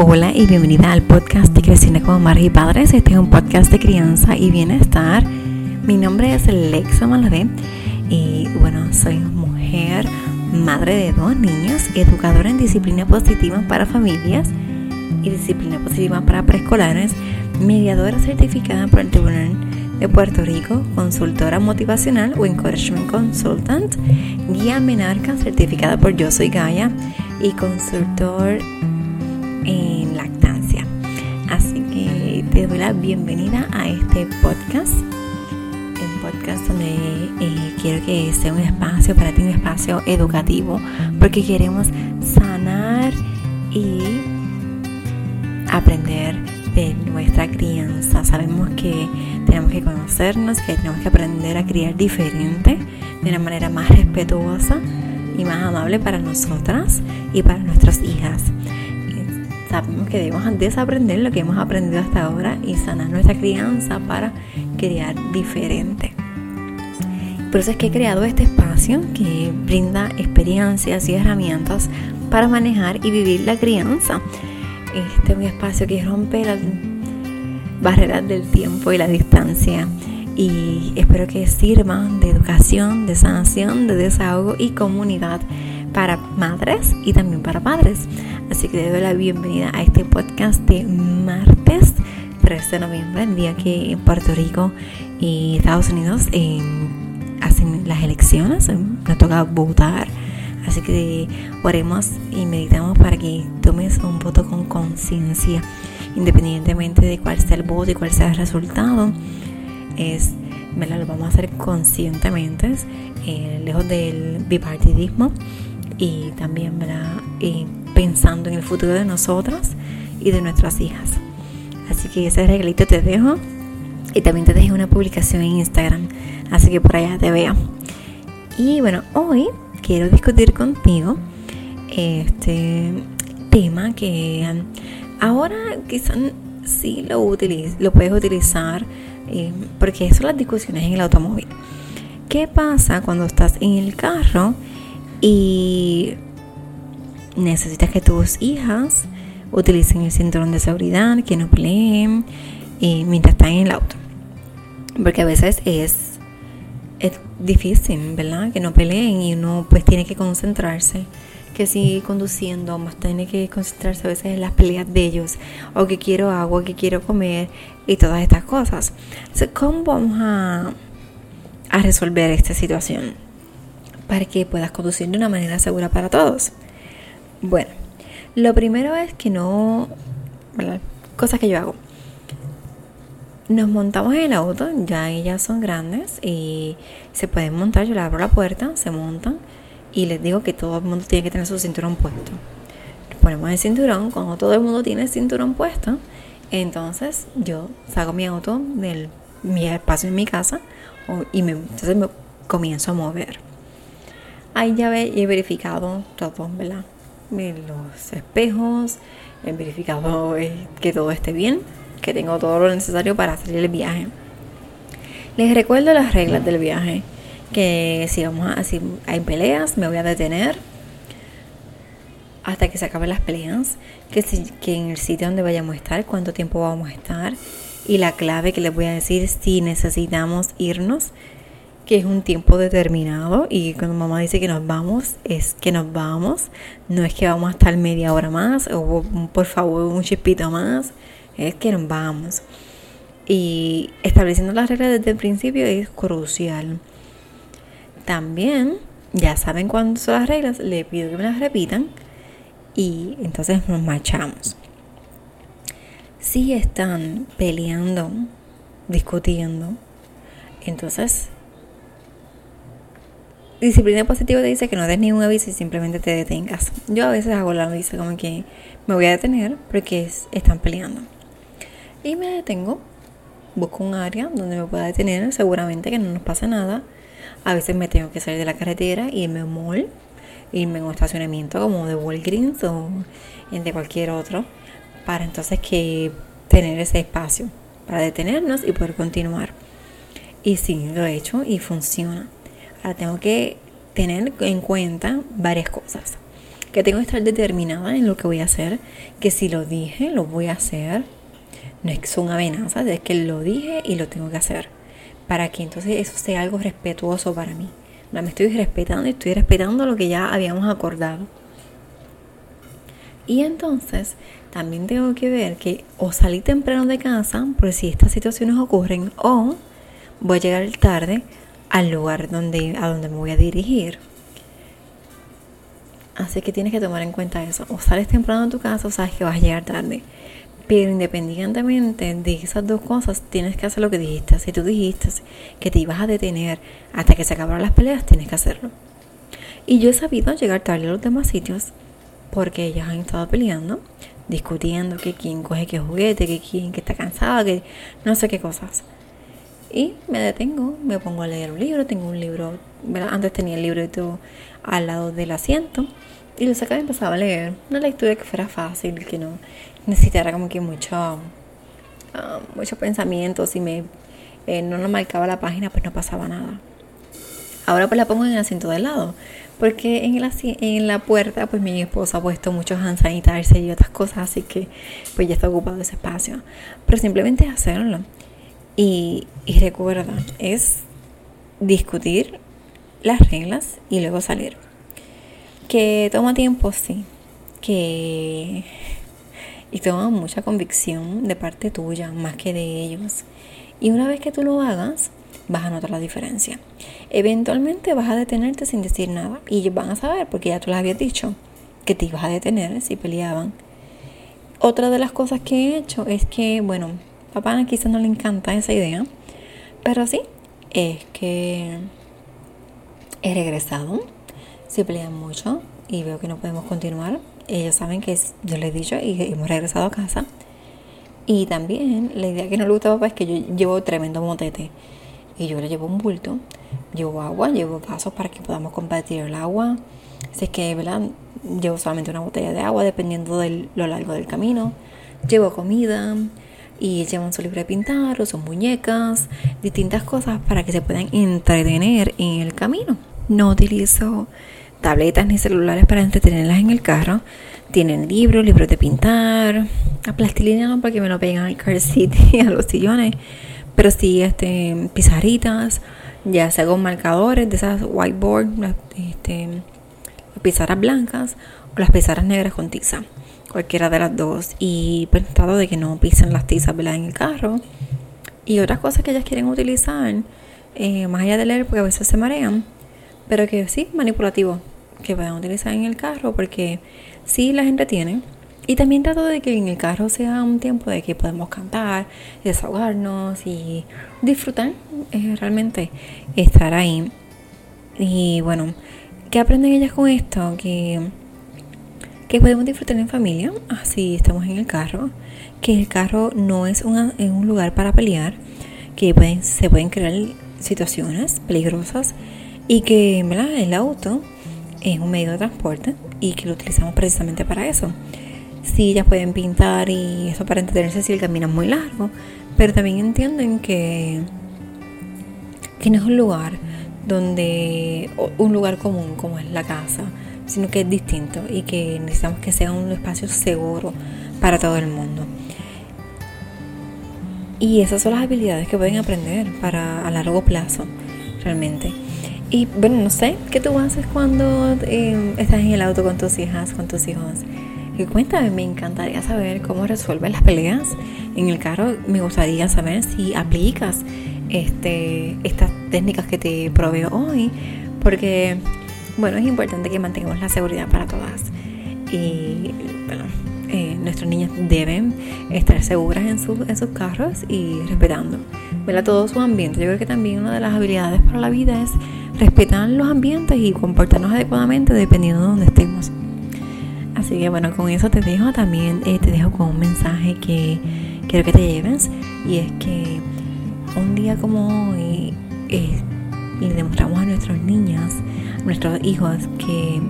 Hola y bienvenida al podcast de Creciendo como Madres y Padres. Este es un podcast de crianza y bienestar. Mi nombre es Lexa Malavé y bueno, soy mujer, madre de dos niños, educadora en disciplina positiva para familias y disciplina positiva para preescolares, mediadora certificada por el Tribunal de Puerto Rico, consultora motivacional o encouragement consultant, guía menarca certificada por Yo Soy Gaia y consultor en lactancia. Así que te doy la bienvenida a este podcast. Un podcast donde eh, quiero que sea un espacio para ti, un espacio educativo, porque queremos sanar y aprender de nuestra crianza. Sabemos que tenemos que conocernos, que tenemos que aprender a criar diferente, de una manera más respetuosa y más amable para nosotras y para nuestras hijas. Sabemos que debemos desaprender lo que hemos aprendido hasta ahora y sanar nuestra crianza para criar diferente. Por eso es que he creado este espacio que brinda experiencias y herramientas para manejar y vivir la crianza. Este es un espacio que rompe las barreras del tiempo y la distancia y espero que sirva de educación, de sanación, de desahogo y comunidad para madres y también para padres. Así que le doy la bienvenida a este podcast de martes 3 de noviembre, el día que en Puerto Rico y Estados Unidos eh, hacen las elecciones, nos toca votar. Así que oremos y meditamos para que tomes un voto con conciencia, independientemente de cuál sea el voto y cuál sea el resultado. Es, lo vamos a hacer conscientemente, eh, lejos del bipartidismo y también pensando en el futuro de nosotras y de nuestras hijas. Así que ese regalito te dejo y también te dejé una publicación en Instagram, así que por allá te veo. Y bueno, hoy quiero discutir contigo este tema que ahora quizás sí lo, lo puedes utilizar eh, porque son las discusiones en el automóvil. ¿Qué pasa cuando estás en el carro y necesitas que tus hijas utilicen el cinturón de seguridad, que no peleen eh, mientras están en el auto. Porque a veces es, difícil, ¿verdad? Que no peleen y uno pues tiene que concentrarse. Que si conduciendo, más tiene que concentrarse a veces en las peleas de ellos. O que quiero agua, que quiero comer y todas estas cosas. Entonces, ¿cómo vamos a resolver esta situación? para que puedas conducir de una manera segura para todos. Bueno, lo primero es que no, cosas que yo hago. Nos montamos en el auto, ya ellas son grandes y se pueden montar, yo le abro la puerta, se montan y les digo que todo el mundo tiene que tener su cinturón puesto. ponemos el cinturón, cuando todo el mundo tiene el cinturón puesto, entonces yo saco mi auto del mi espacio en mi casa y me, entonces me comienzo a mover ahí ya he verificado todo, ¿verdad? Los espejos, he verificado eh, que todo esté bien, que tengo todo lo necesario para hacer el viaje. Les recuerdo las reglas del viaje, que si vamos a, si hay peleas, me voy a detener hasta que se acaben las peleas, que, que en el sitio donde vayamos a estar, cuánto tiempo vamos a estar y la clave que les voy a decir si necesitamos irnos que es un tiempo determinado y cuando mamá dice que nos vamos, es que nos vamos, no es que vamos a estar media hora más o por favor un chispito más, es que nos vamos. Y estableciendo las reglas desde el principio es crucial. También, ya saben cuándo son las reglas, le pido que me las repitan y entonces nos marchamos. Si están peleando, discutiendo, entonces disciplina positiva te dice que no des ningún aviso y simplemente te detengas. Yo a veces hago la aviso como que me voy a detener porque están peleando. Y me detengo, busco un área donde me pueda detener, seguramente que no nos pasa nada. A veces me tengo que salir de la carretera irme a un mall, irme en un estacionamiento como de Walgreens o de cualquier otro, para entonces que tener ese espacio para detenernos y poder continuar. Y sí, lo he hecho y funciona. Ahora tengo que tener en cuenta varias cosas. que tengo que estar determinada en lo que voy a hacer, que si lo dije, lo voy a hacer. No es que son amenazas, es que lo dije y lo tengo que hacer. Para que entonces eso sea algo respetuoso para mí. No me estoy respetando y estoy respetando lo que ya habíamos acordado. Y entonces también tengo que ver que o salí temprano de casa, por si estas situaciones ocurren, o voy a llegar tarde al lugar donde, a donde me voy a dirigir. Así que tienes que tomar en cuenta eso. O sales temprano de tu casa o sabes que vas a llegar tarde. Pero independientemente de esas dos cosas, tienes que hacer lo que dijiste. Si tú dijiste que te ibas a detener hasta que se acabaran las peleas, tienes que hacerlo. Y yo he sabido llegar tarde a los demás sitios porque ellas han estado peleando, discutiendo que quién coge qué juguete, que quién que está cansada, que no sé qué cosas. Y me detengo, me pongo a leer un libro, tengo un libro, antes tenía el libro al lado del asiento y lo sacaba y empezaba a leer. Una lectura que fuera fácil, que no necesitara como que mucho, uh, mucho pensamiento. Si me, eh, no nos marcaba la página, pues no pasaba nada. Ahora pues la pongo en el asiento de lado. Porque en la, en la puerta, pues mi esposa ha puesto muchos hand sanitizer y otras cosas, así que pues ya está ocupado ese espacio. Pero simplemente hacerlo. Y, recuerda, es discutir las reglas y luego salir. Que toma tiempo, sí. Que. Y toma mucha convicción de parte tuya, más que de ellos. Y una vez que tú lo hagas, vas a notar la diferencia. Eventualmente vas a detenerte sin decir nada. Y ellos van a saber, porque ya tú les habías dicho, que te ibas a detener si peleaban. Otra de las cosas que he hecho es que, bueno, papá quizás no le encanta esa idea, pero sí, es que he regresado si pelean mucho y veo que no podemos continuar, ellos saben que yo les he dicho y hemos regresado a casa. Y también la idea que no le gusta papá es que yo llevo tremendo motete. Y yo le llevo un bulto, llevo agua, llevo vasos para que podamos compartir el agua. Así es que, ¿verdad? Llevo solamente una botella de agua dependiendo de lo largo del camino. Llevo comida y llevan su libro de pintar o sus muñecas, distintas cosas para que se puedan entretener en el camino. No utilizo tabletas ni celulares para entretenerlas en el carro. Tienen libros, libros de pintar, a plastilina no porque me lo pegan al car seat y a los sillones, pero sí este, pizarritas, ya sea con marcadores de esas whiteboard, este, pizarras blancas o las pizarras negras con tiza, cualquiera de las dos. Y pues de que no pisen las tizas en el carro. Y otras cosas que ellas quieren utilizar, eh, más allá de leer, porque a veces se marean pero que sí, manipulativo, que puedan utilizar en el carro porque sí las entretienen. Y también trato de que en el carro sea un tiempo de que podemos cantar, desahogarnos y disfrutar eh, realmente estar ahí. Y bueno, ¿qué aprenden ellas con esto? Que, que podemos disfrutar en familia, así estamos en el carro, que el carro no es un, lugar para pelear, que se pueden crear situaciones peligrosas y que el auto es un medio de transporte y que lo utilizamos precisamente para eso. Sí, ellas pueden pintar y eso para entretenerse si el camino es muy largo, pero también entienden que, que no es un lugar donde un lugar común como es la casa, sino que es distinto y que necesitamos que sea un espacio seguro para todo el mundo. Y esas son las habilidades que pueden aprender para a largo plazo, realmente. Y bueno, no sé, ¿qué tú haces cuando eh, estás en el auto con tus hijas, con tus hijos? Y cuéntame, me encantaría saber cómo resuelves las peleas en el carro. Me gustaría saber si aplicas este, estas técnicas que te proveo hoy, porque bueno, es importante que mantengamos la seguridad para todas. Y bueno, eh, nuestros niños deben estar seguras en, en sus carros y respetando todo su ambiente. Yo creo que también una de las habilidades para la vida es respetar los ambientes y comportarnos adecuadamente dependiendo de donde estemos. Así que bueno, con eso te dejo también, eh, te dejo con un mensaje que quiero que te lleves y es que un día como hoy eh, le demostramos a nuestros niños, a nuestros hijos que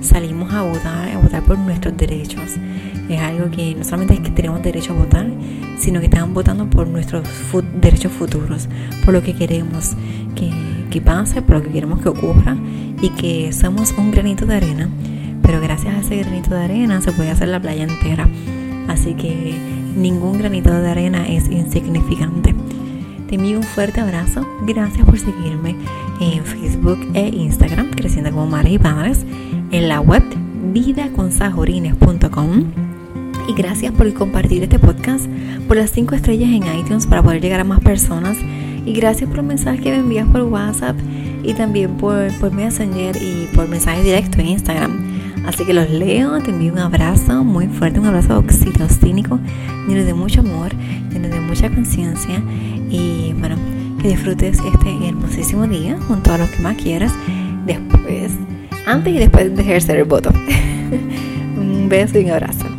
salimos a votar, a votar por nuestros derechos. Es algo que no solamente es que tenemos derecho a votar, sino que están votando por nuestros derechos futuros, por lo que queremos que, que pase, por lo que queremos que ocurra y que somos un granito de arena pero gracias a ese granito de arena se puede hacer la playa entera. Así que ningún granito de arena es insignificante. Te envío un fuerte abrazo. Gracias por seguirme en Facebook e Instagram, creciendo como madres y padres, en la web vidaconsajorines.com. Y gracias por compartir este podcast, por las 5 estrellas en iTunes para poder llegar a más personas. Y gracias por los mensajes que me envías por WhatsApp y también por, por Messenger y por mensaje directo en Instagram. Así que los leo, te envío un abrazo muy fuerte, un abrazo oxitocínico, lleno de mucho amor, lleno de mucha conciencia y bueno, que disfrutes este hermosísimo día junto a los que más quieras, después, antes y después de ejercer el voto. un beso y un abrazo.